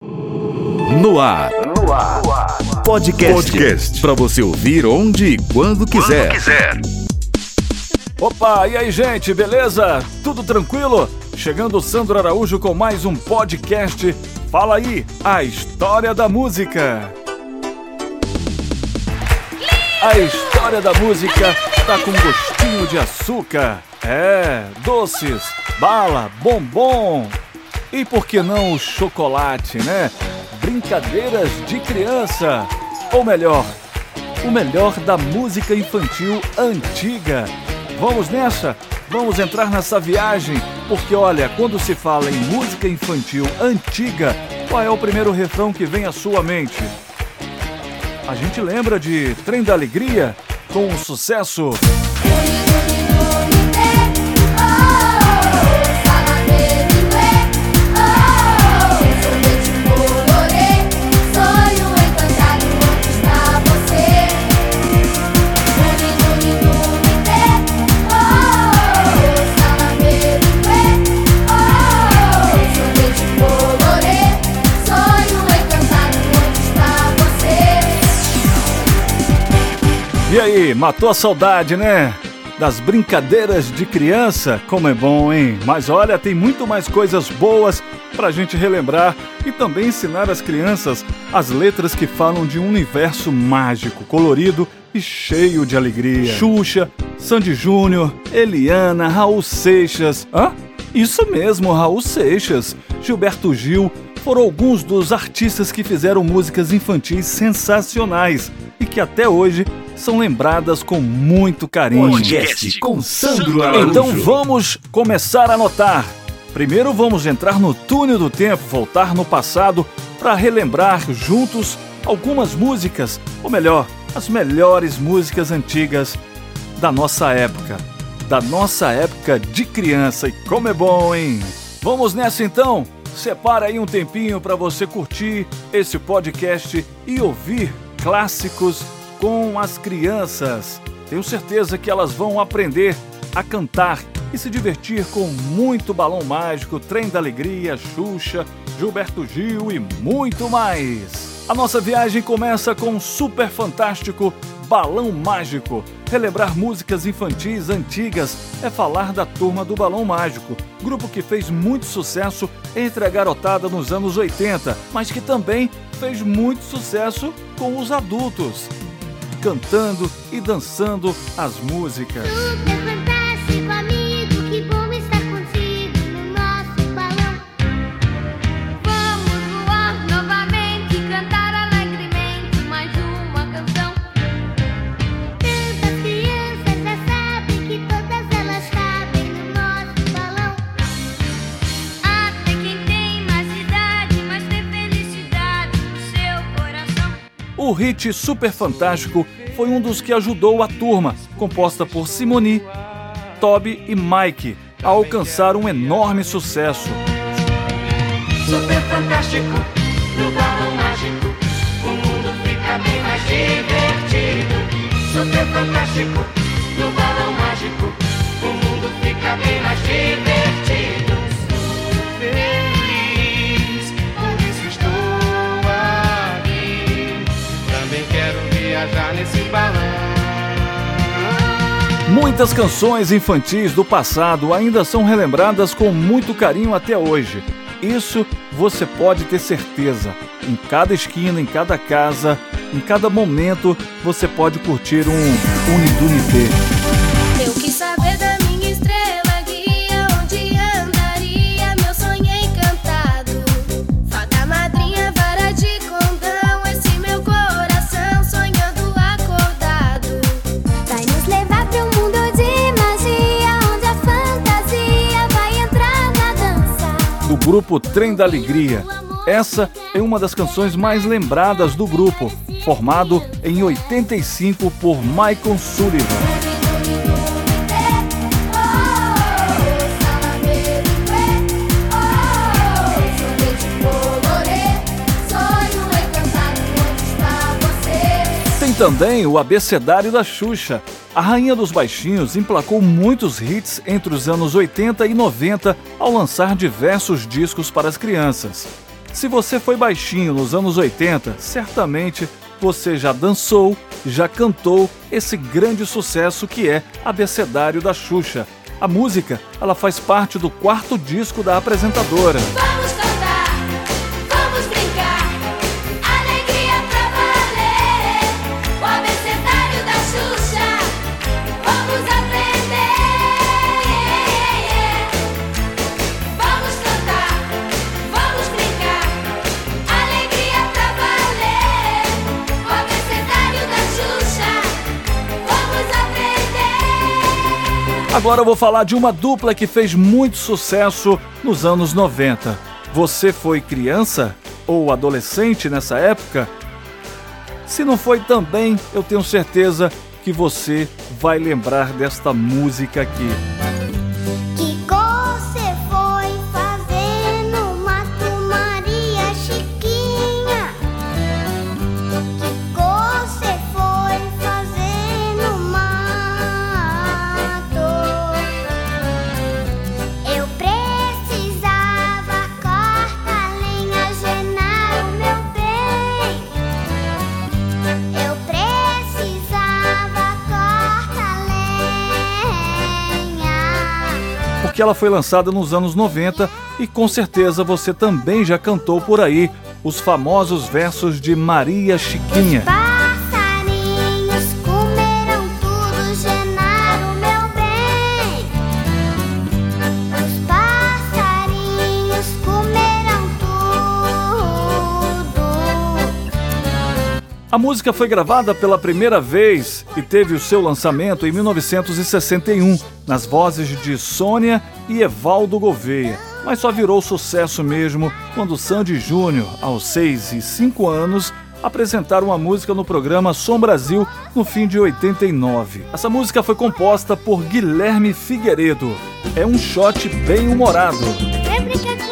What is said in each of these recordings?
No ar. No ar. Podcast. Podcast. Para você ouvir onde e quando quiser. Quando quiser. Opa, e aí, gente, beleza? Tudo tranquilo? Chegando o Sandro Araújo com mais um podcast. Fala aí, a história da música. A história da música tá com gostinho de açúcar. É, doces, bala, bombom. E por que não o chocolate, né? Brincadeiras de criança. Ou melhor, o melhor da música infantil antiga. Vamos nessa? Vamos entrar nessa viagem? Porque olha, quando se fala em música infantil antiga, qual é o primeiro refrão que vem à sua mente? A gente lembra de Trem da Alegria com o sucesso. E aí, matou a saudade, né? Das brincadeiras de criança, como é bom, hein? Mas olha, tem muito mais coisas boas pra gente relembrar e também ensinar as crianças as letras que falam de um universo mágico, colorido e cheio de alegria. Xuxa, Sandy Júnior, Eliana, Raul Seixas. Hã? Isso mesmo, Raul Seixas, Gilberto Gil, foram alguns dos artistas que fizeram músicas infantis sensacionais e que até hoje são lembradas com muito carinho. Podcast com Sandro Araújo. Então vamos começar a notar. Primeiro vamos entrar no túnel do tempo, voltar no passado para relembrar juntos algumas músicas, ou melhor, as melhores músicas antigas da nossa época, da nossa época de criança. E como é bom, hein? Vamos nessa então? Separa aí um tempinho para você curtir esse podcast e ouvir clássicos com as crianças. Tenho certeza que elas vão aprender a cantar e se divertir com muito balão mágico, trem da alegria, Xuxa, Gilberto Gil e muito mais. A nossa viagem começa com um super fantástico Balão Mágico. Relembrar músicas infantis antigas é falar da turma do Balão Mágico, grupo que fez muito sucesso entre a garotada nos anos 80, mas que também fez muito sucesso com os adultos cantando e dançando as músicas. O hit Super Fantástico foi um dos que ajudou a turma, composta por Simoni, Toby e Mike, a alcançar um enorme sucesso. Super fantástico, no balão mágico, o mundo fica bem mais divertido. Super fantástico, no balão mágico, o mundo fica bem mais divertido. Muitas canções infantis do passado ainda são relembradas com muito carinho até hoje. Isso você pode ter certeza. Em cada esquina, em cada casa, em cada momento, você pode curtir um Unidunité. Grupo Trem da Alegria. Essa é uma das canções mais lembradas do grupo, formado em 85 por Michael Sullivan. Tem também o abecedário da Xuxa. A Rainha dos Baixinhos emplacou muitos hits entre os anos 80 e 90 ao lançar diversos discos para as crianças. Se você foi baixinho nos anos 80, certamente você já dançou, já cantou esse grande sucesso que é Abecedário da Xuxa. A música, ela faz parte do quarto disco da apresentadora. Agora eu vou falar de uma dupla que fez muito sucesso nos anos 90. Você foi criança ou adolescente nessa época? Se não foi também, eu tenho certeza que você vai lembrar desta música aqui. Porque ela foi lançada nos anos 90 e com certeza você também já cantou por aí os famosos versos de Maria Chiquinha. A música foi gravada pela primeira vez e teve o seu lançamento em 1961, nas vozes de Sônia e Evaldo Gouveia. Mas só virou sucesso mesmo quando Sandy Júnior, aos 6 e 5 anos, apresentaram a música no programa Som Brasil no fim de 89. Essa música foi composta por Guilherme Figueiredo. É um shot bem humorado. Vem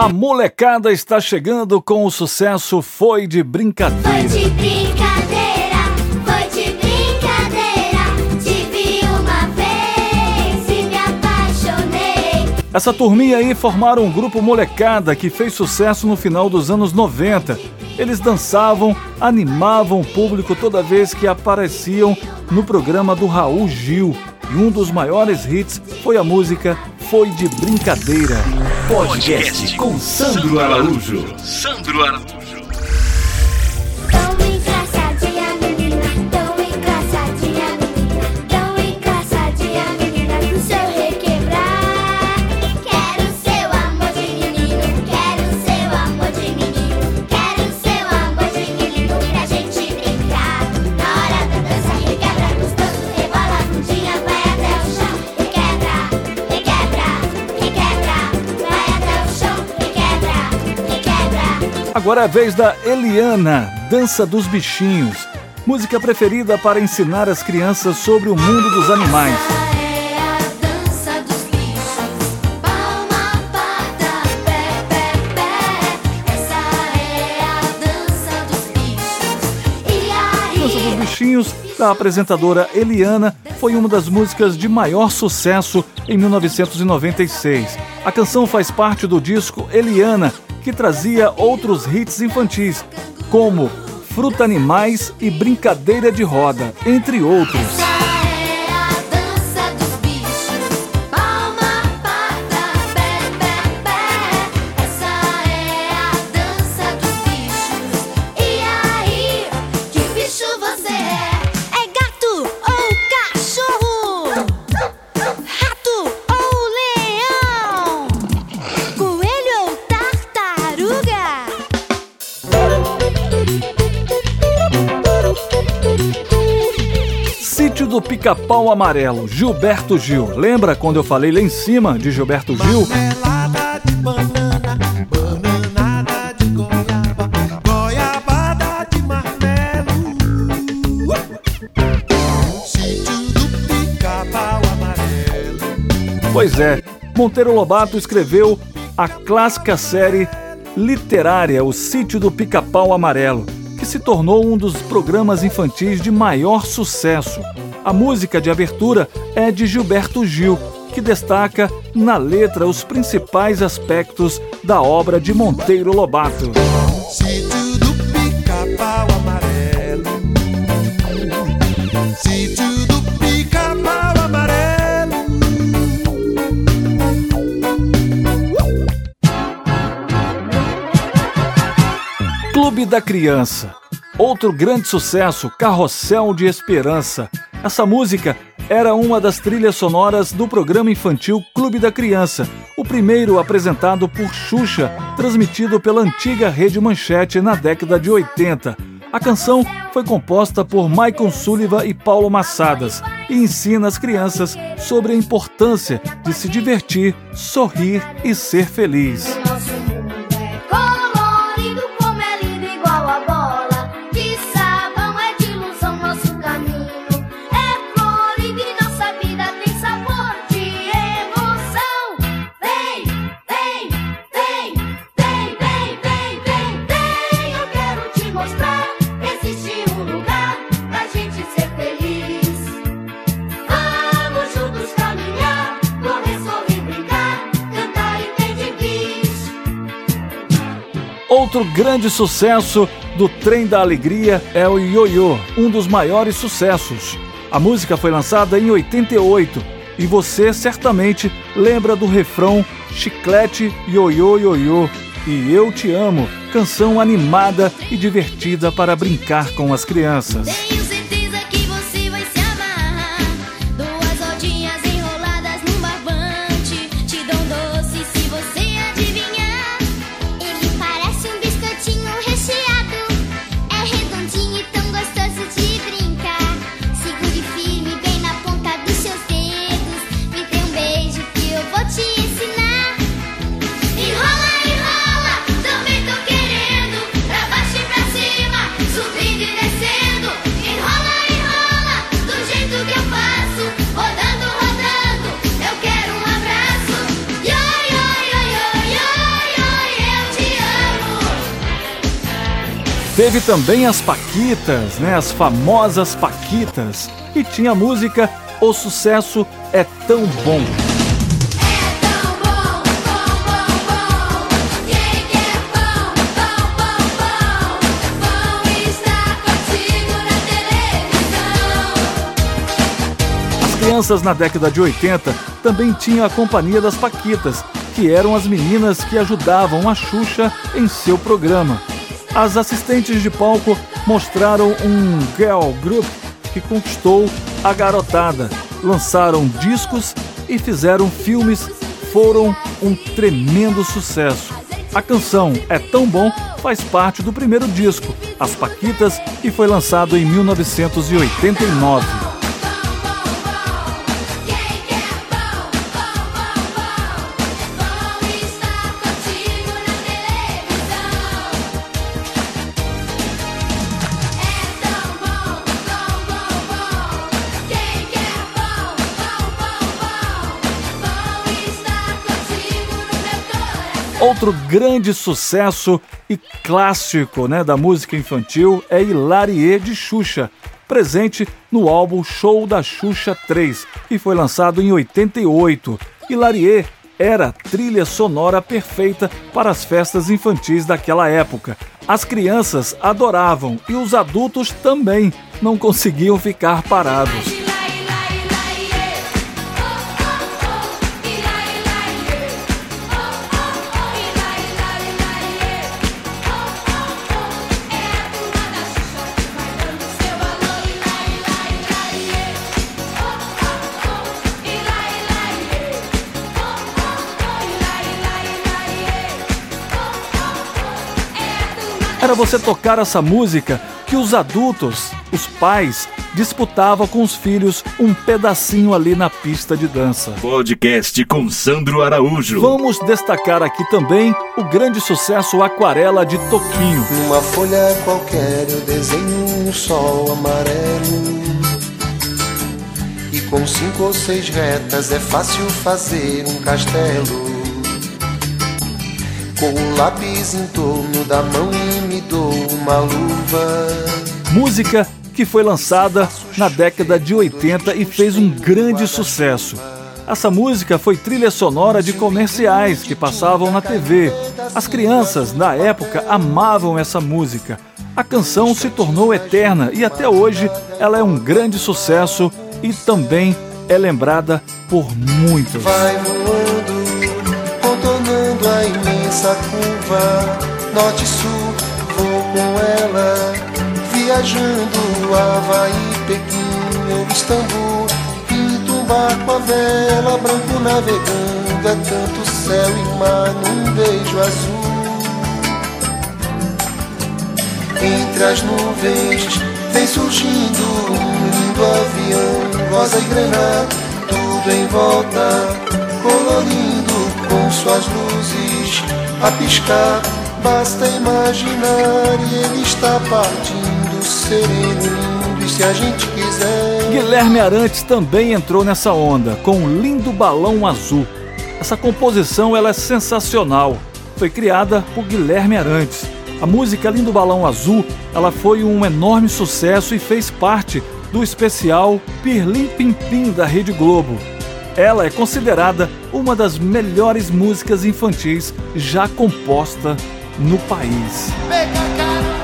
A molecada está chegando com o sucesso Foi de Foi Brincadeira. de brincadeira, foi de brincadeira. Te vi uma vez e me apaixonei. Essa turminha aí formaram um grupo molecada que fez sucesso no final dos anos 90. Eles dançavam, animavam o público toda vez que apareciam no programa do Raul Gil. E um dos maiores hits foi a música Foi de Brincadeira. Podcast com Sandro Araújo. Tão Agora é a vez da Eliana, Dança dos Bichinhos. Música preferida para ensinar as crianças sobre o mundo dos animais. Essa é a dança dos bichos. Palma, pata, pé, pé, pé. Essa é a dança dos bichos. E aí? Dança dos Bichinhos, da apresentadora Eliana, foi uma das músicas de maior sucesso em 1996. A canção faz parte do disco Eliana, que trazia outros hits infantis, como Fruta Animais e Brincadeira de Roda, entre outros. Do Pica-Pau Amarelo, Gilberto Gil. Lembra quando eu falei lá em cima de Gilberto Gil? De banana, bananada de goiaba, goiabada de marmelo. Sítio do pica-pau amarelo. Pois é, Monteiro Lobato escreveu a clássica série literária O Sítio do Pica-Pau Amarelo, que se tornou um dos programas infantis de maior sucesso. A música de abertura é de Gilberto Gil, que destaca na letra os principais aspectos da obra de Monteiro Lobato. Sítio do pica-pau amarelo. Sítio do pica-pau amarelo. Clube da Criança. Outro grande sucesso, Carrossel de Esperança. Essa música era uma das trilhas sonoras do programa infantil Clube da Criança, o primeiro apresentado por Xuxa, transmitido pela antiga Rede Manchete na década de 80. A canção foi composta por Michael Sullivan e Paulo Massadas e ensina as crianças sobre a importância de se divertir, sorrir e ser feliz. Outro grande sucesso do Trem da Alegria é o Ioiô, um dos maiores sucessos. A música foi lançada em 88 e você certamente lembra do refrão Chiclete Ioiô Ioiô e Eu Te Amo, canção animada e divertida para brincar com as crianças. Teve também as Paquitas, né? As famosas Paquitas. E tinha a música O Sucesso é Tão Bom. Crianças na década de 80 também tinham a companhia das Paquitas, que eram as meninas que ajudavam a Xuxa em seu programa. As assistentes de palco mostraram um girl group que conquistou a garotada, lançaram discos e fizeram filmes, foram um tremendo sucesso. A canção É Tão Bom faz parte do primeiro disco, As Paquitas, que foi lançado em 1989. Outro grande sucesso e clássico né, da música infantil é Hilarie de Xuxa, presente no álbum Show da Xuxa 3, que foi lançado em 88. Hilarie era a trilha sonora perfeita para as festas infantis daquela época. As crianças adoravam e os adultos também não conseguiam ficar parados. Era você tocar essa música que os adultos, os pais, disputavam com os filhos um pedacinho ali na pista de dança. Podcast com Sandro Araújo. Vamos destacar aqui também o grande sucesso Aquarela de Toquinho. Numa folha qualquer eu desenho um sol amarelo. E com cinco ou seis retas é fácil fazer um castelo. Com o lápis em torno da mão e me dou uma luva. Música que foi lançada na década de 80 e fez um grande sucesso. Essa música foi trilha sonora de comerciais que passavam na TV. As crianças da época amavam essa música. A canção se tornou eterna e até hoje ela é um grande sucesso e também é lembrada por muitos. Contornando a imensa curva, norte e sul, vou com ela, viajando Havaí, Pequim ou Istambul, pinto um barco a vela, branco navegando, é tanto céu e mar num beijo azul. Entre as nuvens vem surgindo um lindo avião, rosa e grená, tudo em volta, colorindo com suas luzes a piscar. Basta imaginar e ele está partindo, sereno, lindo, e se a gente quiser. Guilherme Arantes também entrou nessa onda com um lindo balão azul. Essa composição ela é sensacional. Foi criada por Guilherme Arantes. A música Lindo Balão Azul, ela foi um enorme sucesso e fez parte do especial Pirlim Pim Pim da Rede Globo. Ela é considerada uma das melhores músicas infantis já composta no país. Pega a carona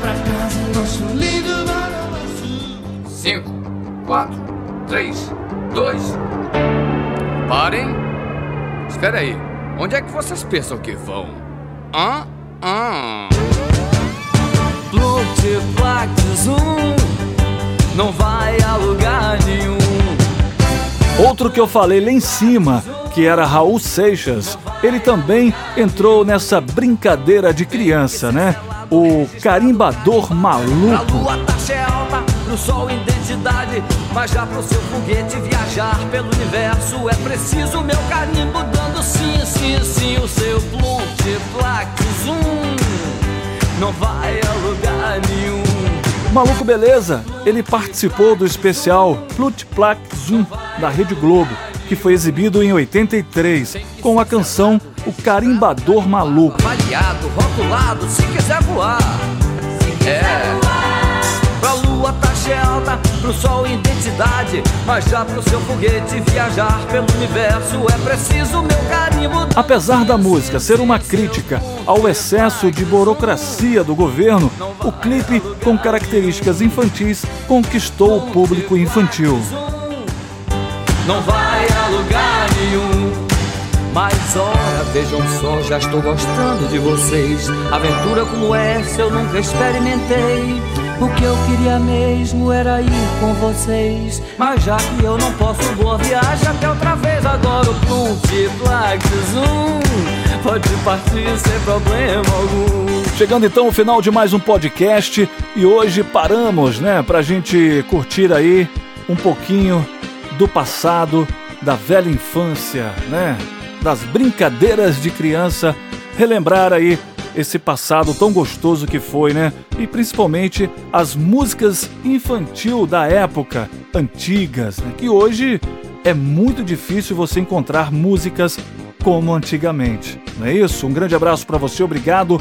pra casa, nosso lindo balãozinho 5, 4, 3, 2. Parem! Espera aí, onde é que vocês pensam que vão? Hã? Hã? Multiplax um não vai a lugar nenhum. Outro que eu falei lá em cima, que era Raul Seixas, ele também entrou nessa brincadeira de criança, né? O carimbador A maluco. lua taxa é alta, pro sol identidade. Mas já pro seu foguete viajar pelo universo é preciso meu carimbo dando sim, sim, sim. O seu Multiplax um não vai a lugar nenhum. Maluco Beleza, ele participou do especial Plutplac Zoom da Rede Globo, que foi exibido em 83, com a canção O Carimbador Maluco. Avaliado, rotulado, se quiser voar. É. Pra lua taxa é alta, pro sol identidade. Mas já pro seu foguete viajar pelo universo é preciso meu carimbo. Apesar da música ser uma crítica ao excesso de burocracia do governo, o clipe, com características infantis, conquistou o público infantil. Não vai lugar nenhum. Mas ora, vejam só, já estou gostando de vocês. Aventura como essa eu nunca experimentei. O que eu queria mesmo era ir com vocês. Mas já que eu não posso, boa viagem até outra vez. Agora o Multiplax um pode partir sem problema algum. Chegando então ao final de mais um podcast e hoje paramos, né, pra gente curtir aí um pouquinho do passado, da velha infância, né, das brincadeiras de criança, relembrar aí esse passado tão gostoso que foi, né? E principalmente as músicas infantil da época, antigas, né? que hoje é muito difícil você encontrar músicas como antigamente. Não é isso? Um grande abraço para você, obrigado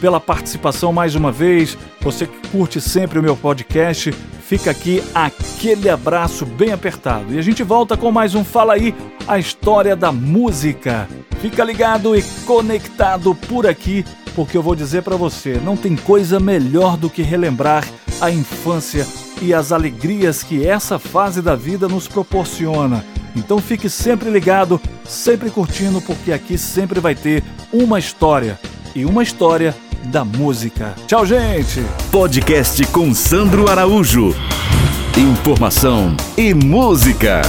pela participação mais uma vez. Você que curte sempre o meu podcast, fica aqui aquele abraço bem apertado. E a gente volta com mais um Fala aí, a história da música. Fica ligado e conectado por aqui, porque eu vou dizer para você, não tem coisa melhor do que relembrar a infância e as alegrias que essa fase da vida nos proporciona. Então fique sempre ligado, sempre curtindo, porque aqui sempre vai ter uma história e uma história da música. Tchau, gente! Podcast com Sandro Araújo. Informação e música.